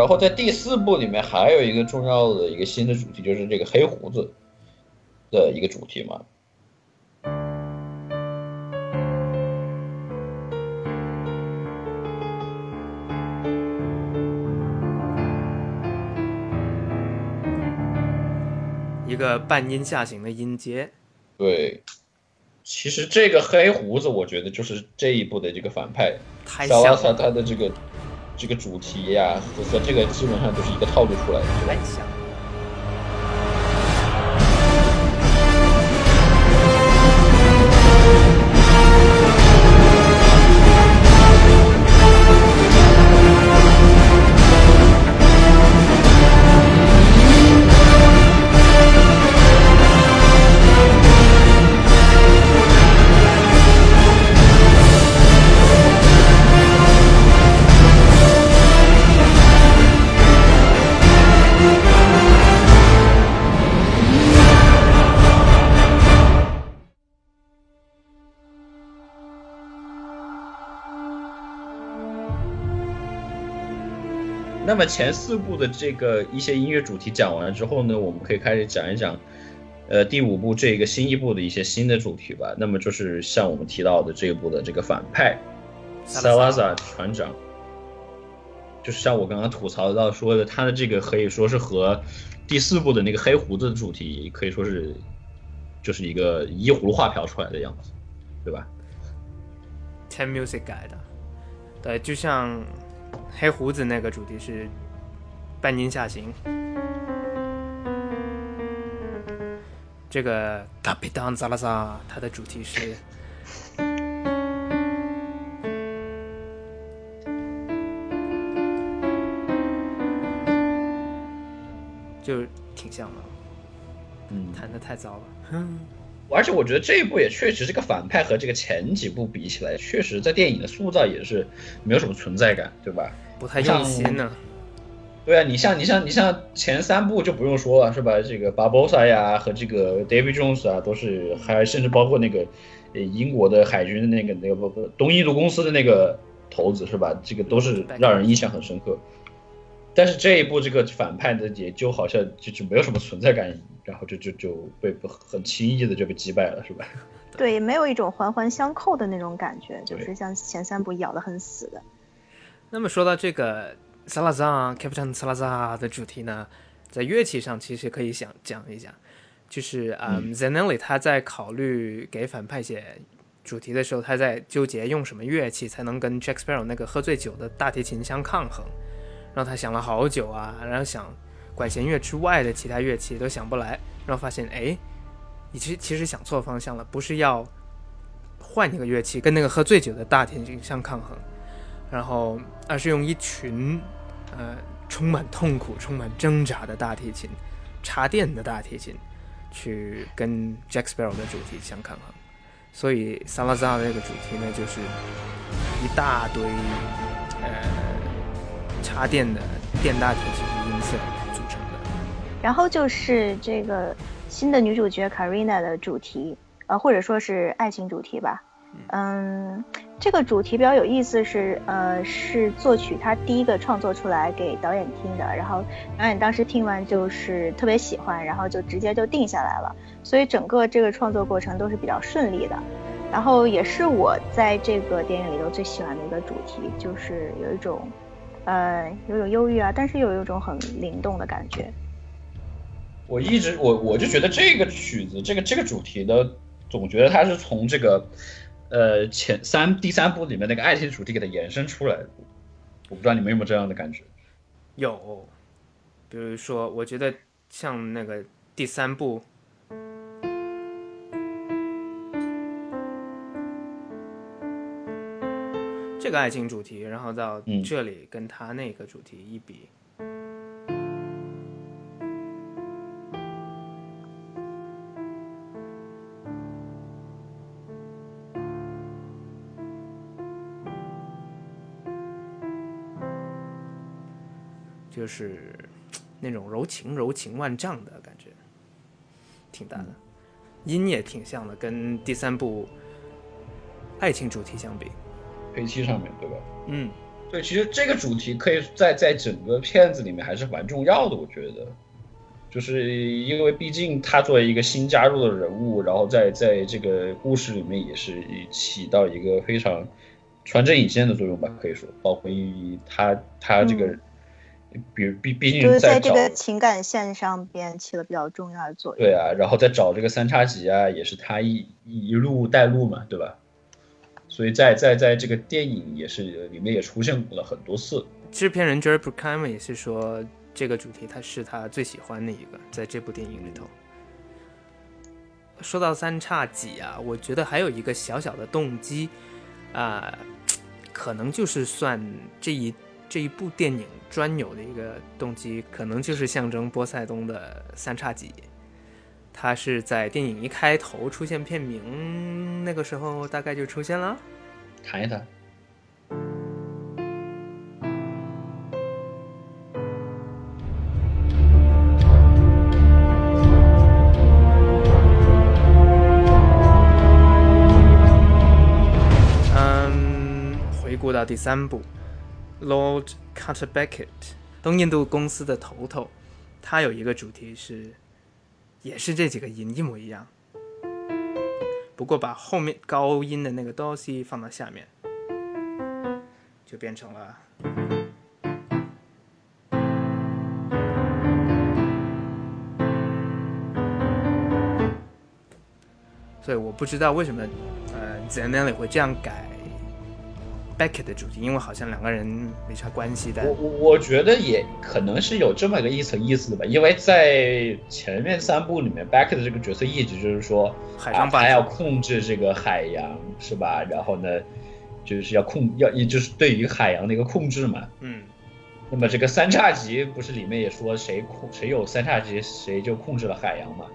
然后在第四部里面还有一个重要的一个新的主题，就是这个黑胡子。的一个主题嘛。
一个半音下行的音阶，
对，其实这个黑胡子，我觉得就是这一部的这个反派，
太
萨拉萨
像了，
他的这个这个主题呀、和和这个基本上就是一个套路出来的，么前四部的这个一些音乐主题讲完了之后呢，我们可以开始讲一讲，呃，第五部这个新一部的一些新的主题吧。那么就是像我们提到的这一部的这个反派萨拉萨船长，就是像我刚刚吐槽到说的，他的这个可以说是和第四部的那个黑胡子的主题可以说是就是一个依葫芦画瓢出来的样子，对吧
？Ten Music 改的，对，就像黑胡子那个主题是半音下行，这个 Capitan Salazar 它的主题是就挺像的，
嗯，
弹的太糟了。
而且我觉得这一部也确实这个反派和这个前几部比起来，确实在电影的塑造也是没有什么存在感，对吧？
不太用心呢。
对啊，你像你像你像前三部就不用说了，是吧？这个 Barbosa 呀和这个 David Jones 啊，都是还甚至包括那个呃英国的海军的那个那个不不东印度公司的那个头子是吧？这个都是让人印象很深刻。但是这一部这个反派的，也就好像就就没有什么存在感，然后就就就被很轻易的就被击败了，是吧？
对，没有一种环环相扣的那种感觉，就是像前三部咬得很死的。
那么说到这个萨拉扎 Captain 萨拉扎的主题呢，在乐器上其实可以想讲一讲，就是嗯 Zanelli 他在考虑给反派写主题的时候，他在纠结用什么乐器才能跟 Jack Sparrow 那个喝醉酒的大提琴相抗衡，然后他想了好久啊，然后想管弦乐之外的其他乐器都想不来，然后发现哎，你其实其实想错方向了，不是要换一个乐器跟那个喝醉酒的大提琴相抗衡。然后而是用一群呃充满痛苦、充满挣扎的大提琴，插电的大提琴，去跟 Jack Sparrow 的主题相抗衡。所以萨拉扎的这个主题呢，就是一大堆呃插电的电大提琴的音色组成的。
然后就是这个新的女主角 Karina 的主题，呃，或者说是爱情主题吧。嗯，这个主题比较有意思是，呃，是作曲他第一个创作出来给导演听的，然后导演当时听完就是特别喜欢，然后就直接就定下来了，所以整个这个创作过程都是比较顺利的。然后也是我在这个电影里头最喜欢的一个主题，就是有一种，呃，有种忧郁啊，但是又有一种很灵动的感觉。
我一直我我就觉得这个曲子，这个这个主题的，总觉得它是从这个，呃前三第三部里面那个爱情主题给它延伸出来的。我不知道你们有没有这样的感觉？
有，比如说，我觉得像那个第三部，这个爱情主题，然后到
嗯。
这里跟他那个主题一比，就是那种柔情柔情万丈的感觉，挺大的，音也挺像的，跟第三部爱情主题相比，
配器上面对吧？
嗯，
对，其实这个主题可以在在整个片子里面还是蛮重要的，我觉得。就是因为毕竟他作为一个新加入的人物，然后在在这个故事里面也是起到一个非常穿针引线的作用吧，可以说，包括于他他这个，比如毕毕竟
就是在这个情感线上边起了比较重要的作用。
对啊，然后再找这个三叉戟啊，也是他一一路带路嘛，对吧？所以在在在这个电影也是里面也出现了很多次。
制片人 Jerry Bruckheimer 也是说，这个主题他是他最喜欢的一个，在这部电影里头。说到三叉戟啊，我觉得还有一个小小的动机，啊、可能就是算这一这一部电影专有的一个动机，可能就是象征波塞冬的三叉戟。它是在电影一开头出现片名，那个时候大概就出现了。
谈一谈。
嗯，回顾到第三部，Lord Cutterbeckett，东印度公司的头头，他有一个主题是，也是这几个音一模一样，不过把后面高音的那个 dos 放到下面，就变成了。所以我不知道为什么，呃 z a n e l l i 会这样改 Beckett 的主题，因为好像两个人没啥关系的
我。我我觉得也可能是有这么个一层意思的吧，因为在前面三部里面，Beckett 的这个角色一直就是说，啊，
海上霸
他要，控制这个海洋，是吧？然后呢，就是要控要，也就是对于海洋的一个控制嘛。
嗯，
那么这个三叉戟不是里面也说谁控谁有三叉戟，谁就控制了海洋嘛？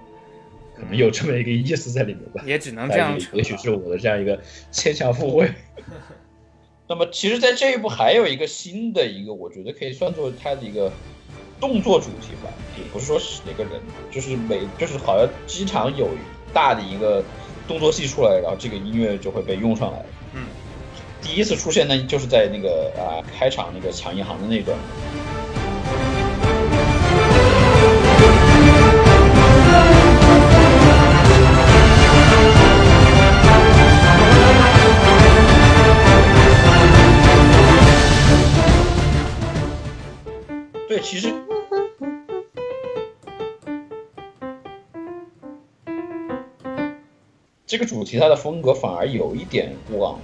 可能有这么一个意思在里面吧。
也只能这样。
也许是我的这样一个牵强附会。那么，其实，在这一部还有一个新的一个，我觉得可以算作它的一个动作主题吧，也不是说是哪个人，就是每就是好像经常有大的一个动作戏出来，然后这个音乐就会被用上来。
嗯，
第一次出现呢，就是在那个啊开场那个抢银行的那段。其实这个主题它的风格反而有一点往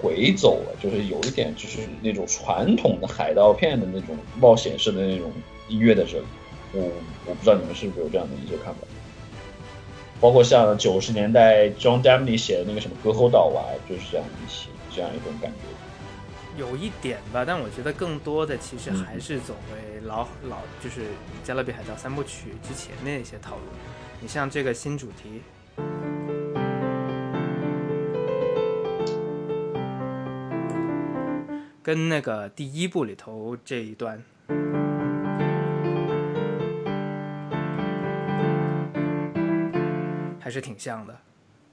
回走了，就是有一点就是那种传统的海盗片的那种冒险式的那种音乐在这里。我我不知道你们是不是有这样的一些看法。包括像九十年代 John Debney 写的那个什么《歌喉岛》啊，就是这样一些这样一种感觉。
有一点吧，但我觉得更多的其实
嗯
还是走回老老就是《加勒比海盗三部曲》之前那些套路。你像这个新主题，跟那个第一部里头这一段，还是挺像的。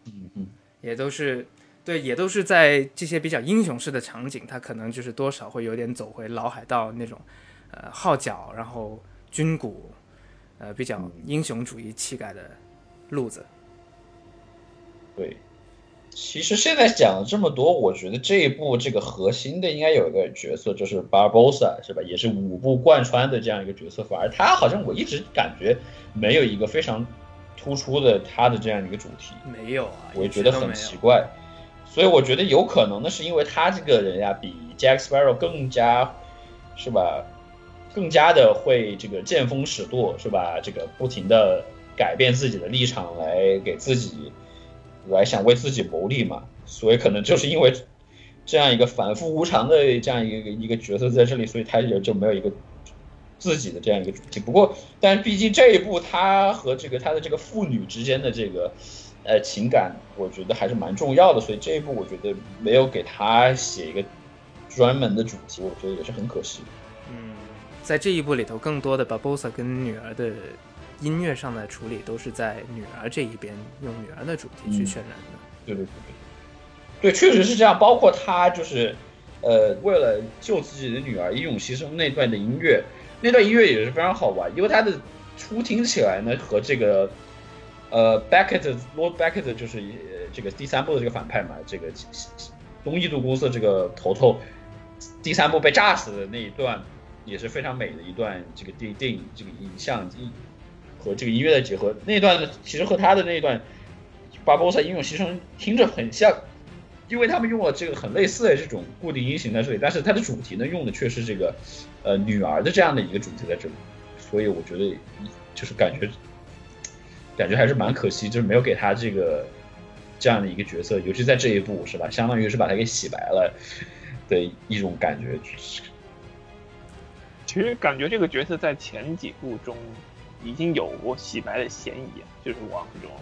嗯嗯，
也都是对，也都是在这些比较英雄式的场景，他可能就是多少会有点走回老海盗那种，呃，号角，然后军鼓，呃，比较英雄主义气概的路子。
对。其实现在讲了这么多，我觉得这一部这个核心的应该有一个角色，就是 Barbosa 是吧？也是五部贯穿的这样一个角色，反而他好像我一直感觉没有一个非常突出的他的这样一个主题。
没有啊，
我也觉得很奇怪，所以我觉得有可能的是因为他这个人呀，比 Jack Sparrow 更加是吧，更加的会这个见风使舵是吧？这个不停的改变自己的立场来给自己来想为自己谋利嘛，所以可能就是因为这样一个反复无常的这样一个一个角色在这里，所以他也就没有一个自己的这样一个主题。不过，但毕竟这一部他和这个他的这个父女之间的这个。呃，情感我觉得还是蛮重要的，所以这一部我觉得没有给他写一个专门的主题，我觉得也是很可惜。
嗯，在这一部里头，更多的 Barbosa 跟女儿的音乐上的处理都是在女儿这一边用女儿的主题去渲染的。
对对对对，对，确实是这样。包括他就是，呃，为了救自己的女儿英勇牺牲那段的音乐，那段音乐也是非常好玩，因为它的初听起来呢和这个呃 Beckett Lord Beckett 就是呃这个第三部的这个反派嘛，这个东印度公司的这个头头，第三部被炸死的那一段也是非常美的一段这个电电影这个影像一和这个音乐的结合，那段其实和他的那段巴波萨英勇牺牲听着很像。因为他们用了这个很类似的这种固定音型在这里，但是它的主题呢用的却是这个，呃，女儿的这样的一个主题在这里，所以我觉得就是感觉，感觉还是蛮可惜，就是没有给他这个这样的一个角色，尤其在这一部是吧，相当于是把他给洗白了的一种感觉。
其实感觉这个角色在前几部中已经有过洗白的嫌疑，就是往这种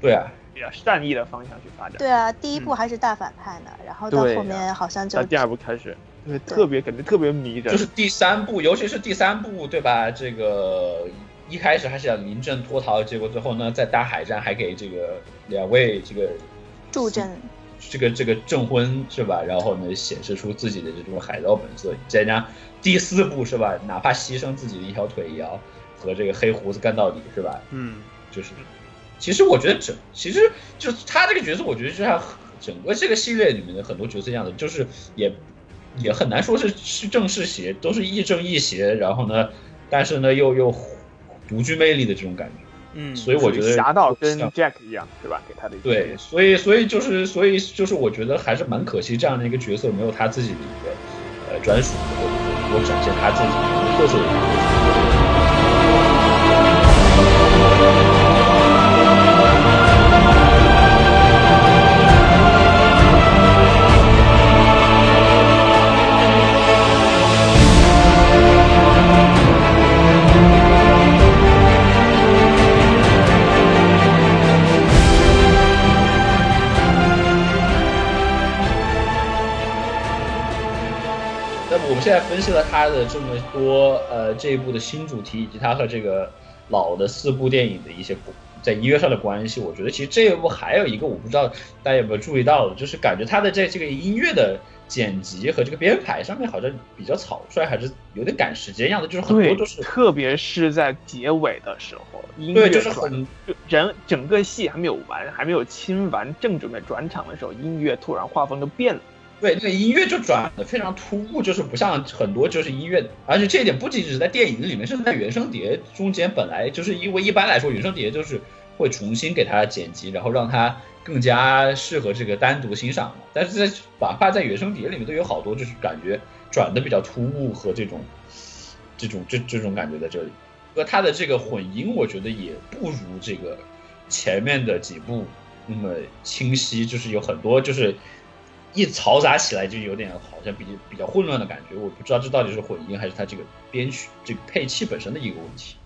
对啊。
比较善意的方向去发展。
对啊，第一部还是大反派呢，然后到后面好像就。
第二部开始，对，特别感觉特别迷人。
就是第三部，尤其是第三部，对吧？这个一开始还是想临阵脱逃，结果最后呢，在大海战还给这个两位这个
助阵，
这个这个证婚是吧？然后呢，显示出自己的这种海盗本色。再加上第四部是吧？哪怕牺牲自己的一条腿也要和这个黑胡子干到底是吧？
嗯，
就是。其实我觉得整，其实就是他这个角色，我觉得就像整个这个系列里面的很多角色一样的，就是也也很难说是是正是邪，都是亦正亦邪，然后呢，但是呢又又独具魅力的这种感觉。
嗯，
所以我觉得
侠盗跟 Jack 一样，对吧？给他的
对，所以所以就是所以就是我觉得还是蛮可惜，这样的一个角色没有他自己的一个呃专属的，或者展现他自己的特色的一个。现在分析了他的这么多，呃，这一部的新主题以及他和这个老的四部电影的一些在音乐上的关系，我觉得其实这一部还有一个我不知道大家有没有注意到的，就是感觉他的在这个音乐的剪辑和这个编排上面好像比较草率，还是有点赶时间样的，就是很多都是，
特别是在结尾的时候，音乐
就是很
人整个戏还没有完，还没有亲完，正准备转场的时候，音乐突然画风就变了。
对，那个音乐就转的非常突兀，就是不像很多就是音乐，而且这一点不仅仅是在电影里面，甚至在原声碟中间，本来就是因为一般来说原声碟就是会重新给它剪辑，然后让它更加适合这个单独欣赏嘛。但是在哪怕在原声碟里面都有好多就是感觉转的比较突兀和这种这种这这种感觉在这里，和它的这个混音，我觉得也不如这个前面的几部那么清晰，就是有很多就是。一嘈杂起来就有点好像比比较混乱的感觉，我不知道这到底是混音还是它这个编曲这个配器本身的一个问题。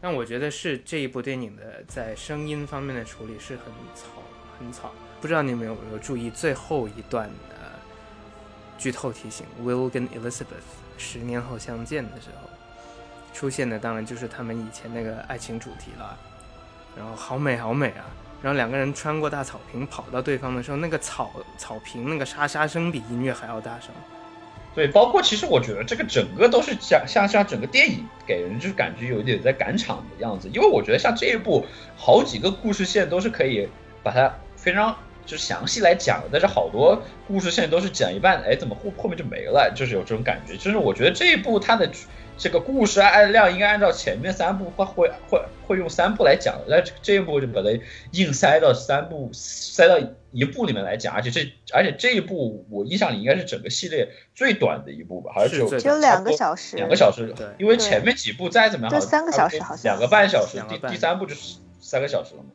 但我觉得是这一部电影的在声音方面的处理是很草很草。不知道你们有没有注意最后一段的剧透提醒：Will 跟 Elizabeth 十年后相见的时候出现的，当然就是他们以前那个爱情主题了。然后好美好美啊！然后两个人穿过大草坪跑到对方的时候，那个草草坪那个沙沙声比音乐还要大声。
对，包括其实我觉得这个整个都是像像像整个电影给人就是感觉有点在赶场的样子，因为我觉得像这一部好几个故事线都是可以把它非常就是详细来讲的，但是好多故事线都是讲一半，哎，怎么后后面就没了，就是有这种感觉。就是我觉得这一部它的。这个故事按量应该按照前面三部会会会会用三部来讲，那这一部就把它硬塞到三部塞到一部里面来讲，而且这而且这一部我印象里应该是整个系列最短的一部吧，好像只有
只有两个小时，
两个小时，因为前面几部再怎么样，
就三个小时，好像
两个半小时，第第三部就是三个小时了嘛，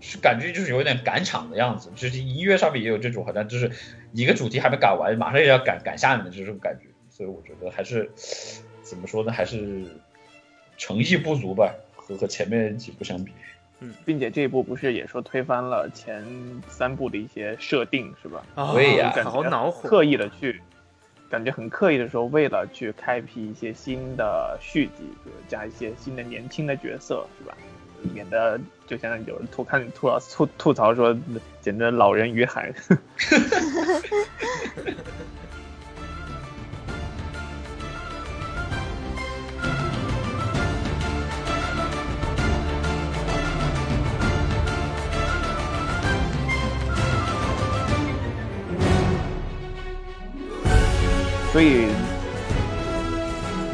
是感觉就是有点赶场的样子，就是音乐上面也有这种好像就是一个主题还没赶完，马上也要赶赶下面的这种感觉，所以我觉得还是。怎么说呢？还是诚意不足吧，和和前面几部相比。
嗯，并且这一部不是也说推翻了前三部的一些设定，是吧？
对呀，
好恼火，
刻意的去，感觉很刻意的时候，为了去开辟一些新的续集，就加一些新的年轻的角色，是吧？免得就像有人吐看吐槽吐吐槽说，简直老人与海。所以，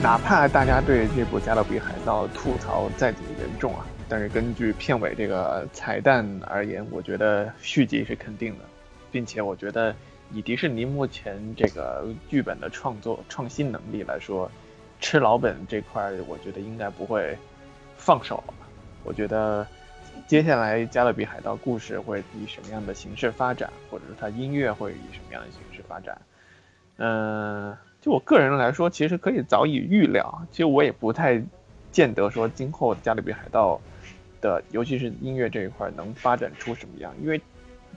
哪怕大家对这部《加勒比海盗》吐槽再怎么严重啊，但是根据片尾这个彩蛋而言，我觉得续集是肯定的，并且我觉得以迪士尼目前这个剧本的创作创新能力来说，吃老本这块，我觉得应该不会放手。我觉得接下来《加勒比海盗》故事会以什么样的形式发展，或者说它音乐会以什么样的形式发展？嗯，就我个人来说，其实可以早已预料。其实我也不太见得说今后《加勒比海盗》的，尤其是音乐这一块能发展出什么样，因为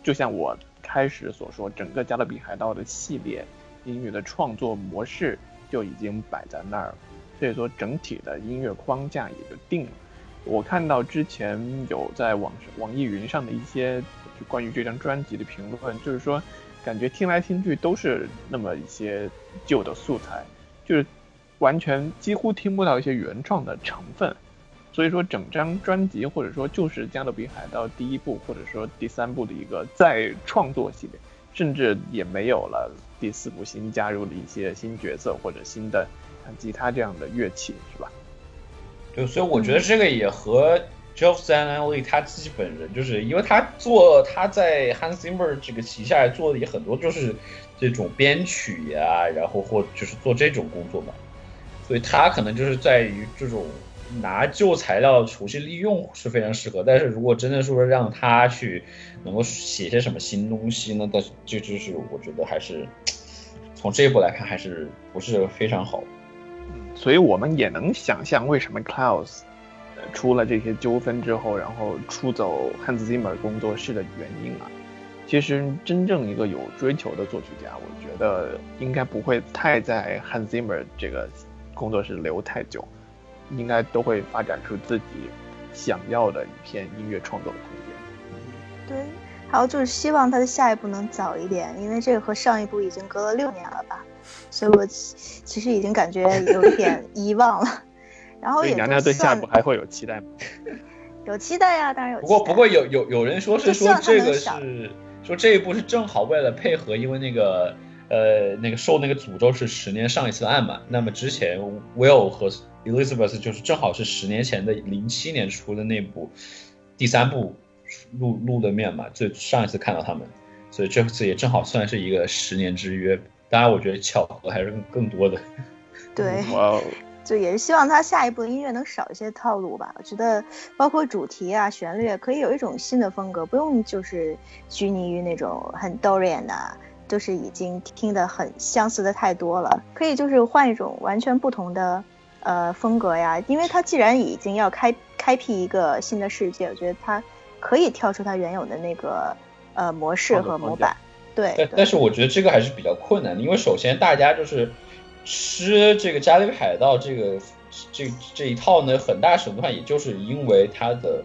就像我开始所说，整个《加勒比海盗》的系列音乐的创作模式就已经摆在那儿了，所以说整体的音乐框架也就定了。我看到之前有在网网易云上的一些关于这张专辑的评论，就是说。感觉听来听去都是那么一些旧的素材，就是完全几乎听不到一些原创的成分。所以说，整张专辑或者说就是《加勒比海盗》第一部或者说第三部的一个再创作系列，甚至也没有了第四部新加入的一些新角色或者新的像吉他这样的乐器，是吧？
对，所以我觉得这个也和。Jeff Zanelli 他自己本人就是因为他做他在 Hans Zimmer 这个旗下做的也很多就是这种编曲呀，然后或就是做这种工作嘛，所以他可能就是在于这种拿旧材料重新利用是非常适合。但是如果真的说让他去能够写些什么新东西呢？但是这就是我觉得还是从这一步来看还是不是非常好。
所以我们也能想象为什么 Klaus。出了这些纠纷之后，然后出走汉斯 Zimmer 工作室的原因啊，其实真正一个有追求的作曲家，我觉得应该不会太在汉斯 Zimmer 这个工作室留太久，应该都会发展出自己想要的一片音乐创作的空
间。对，还有就是希望他的下一步能早一点，因为这个和上一部已经隔了六年了吧，所以我其实已经感觉有一点遗忘了。然后，
娘娘对下一步还会有期待吗？
有期待呀，当然有。
不过，不过有有有人说是说这个是说这一部是正好为了配合，因为那个呃那个受那个诅咒是十年上一次的案嘛。那么之前 Will 和 Elizabeth 就是正好是十年前的零七年出的那部第三部露露的面嘛，就上一次看到他们，所以这次也正好算是一个十年之约。当然，我觉得巧合还是更更多的。
对。
哇。
就也是希望他下一部音乐能少一些套路吧。我觉得，包括主题啊、旋律，可以有一种新的风格，不用就是拘泥于那种很 Dorian 的，就是已经听得很相似的太多了。可以就是换一种完全不同的呃风格呀。因为他既然已经要开开辟一个新的世界，我觉得他可以跳出他原有的那个呃模式和模板。对。
但但是我觉得这个还是比较困难的，因为首先大家就是。吃这个《加勒比海盗》这个这这一套呢，很大程度上也就是因为它的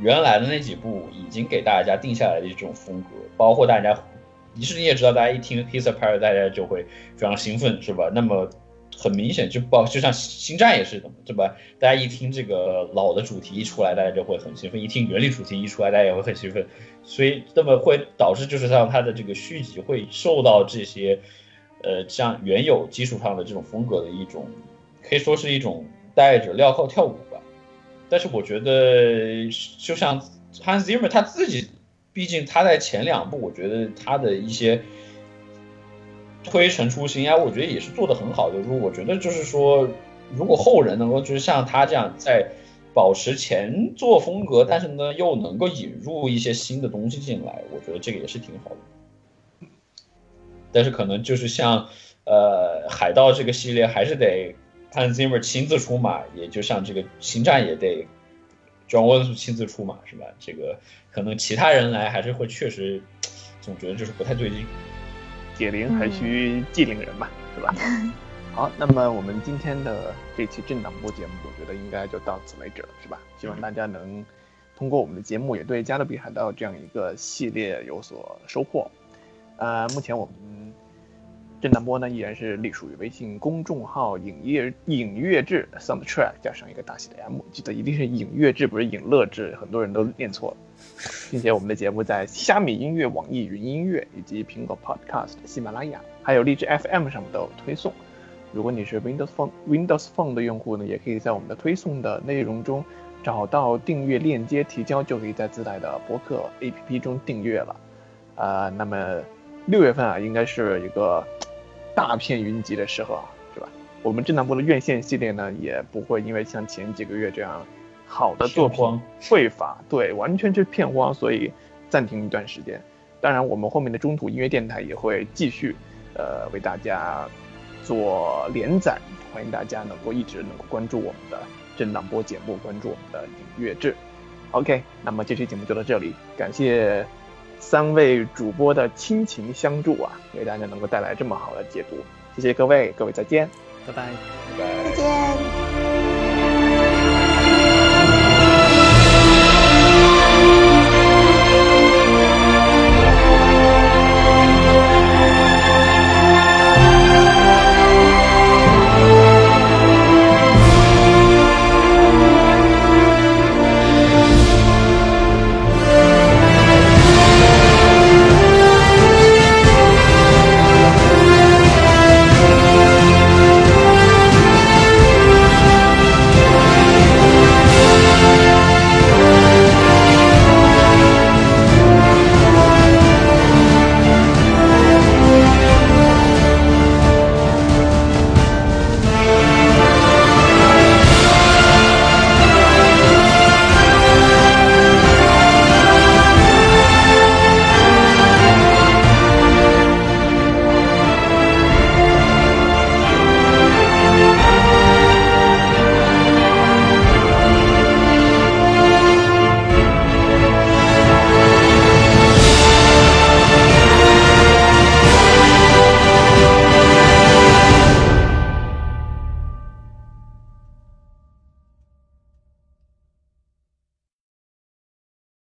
原来的那几部已经给大家定下来的这种风格，包括大家，迪士尼也知道，大家一听《Pizza Party》，大家就会非常兴奋，是吧？那么很明显，就包就像《星战》也是的，对吧？大家一听这个老的主题一出来，大家就会很兴奋；一听原力主题一出来，大家也会很兴奋。所以，那么会导致就是让它的这个续集会受到这些。呃，像原有基础上的这种风格的一种，可以说是一种带着镣铐跳舞吧。但是我觉得，就像 Hans Zimmer 他自己，毕竟他在前两部，我觉得他的一些推陈出新啊，我觉得也是做的很好的。如果我觉得就是说，如果后人能够就是像他这样在保持前作风格，但是呢又能够引入一些新的东西进来，我觉得这个也是挺好的。但是可能就是像，呃，海盗这个系列还是得 Hans Zimmer 亲自出马，也就像这个星战也得 John Williams 亲自出马，是吧？这个可能其他人来还是会确实总觉得就是不太对劲。
解铃还需系铃人嘛，是吧？好，那么我们今天的这期震荡波节目，我觉得应该就到此为止了，是吧？希望大家能通过我们的节目，也对加勒比海盗这样一个系列有所收获。呃，目前我们。震荡波呢依然是隶属于微信公众号“影乐影乐志 ”（Soundtrack） 加上一个大写的 M，记得一定是影乐志，不是影乐志，很多人都念错了。并且我们的节目在虾米音乐、网易云音乐以及苹果 Podcast、喜马拉雅，还有荔枝 FM 上面都有推送。如果你是 Windows Phone Windows Phone 的用户呢，也可以在我们的推送的内容中找到订阅链接，提交就可以在自带的博客 APP 中订阅了。啊，那么六月份啊，应该是一个大片云集的时候，是吧？我们震荡波的院线系列呢，也不会因为像前几个月这样好的作品匮乏，对，完全是片荒，所以暂停一段时间。当然，我们后面的中途音乐电台也会继续，呃，为大家。做连载，欢迎大家能够一直能够关注我们的震荡波节目，关注我们的音乐志。OK，那么这期节目就到这里，感谢三位主播的亲情相助啊，为大家能够带来这么好的解读，谢谢各位，各位再见，
拜拜，
拜拜，
再见。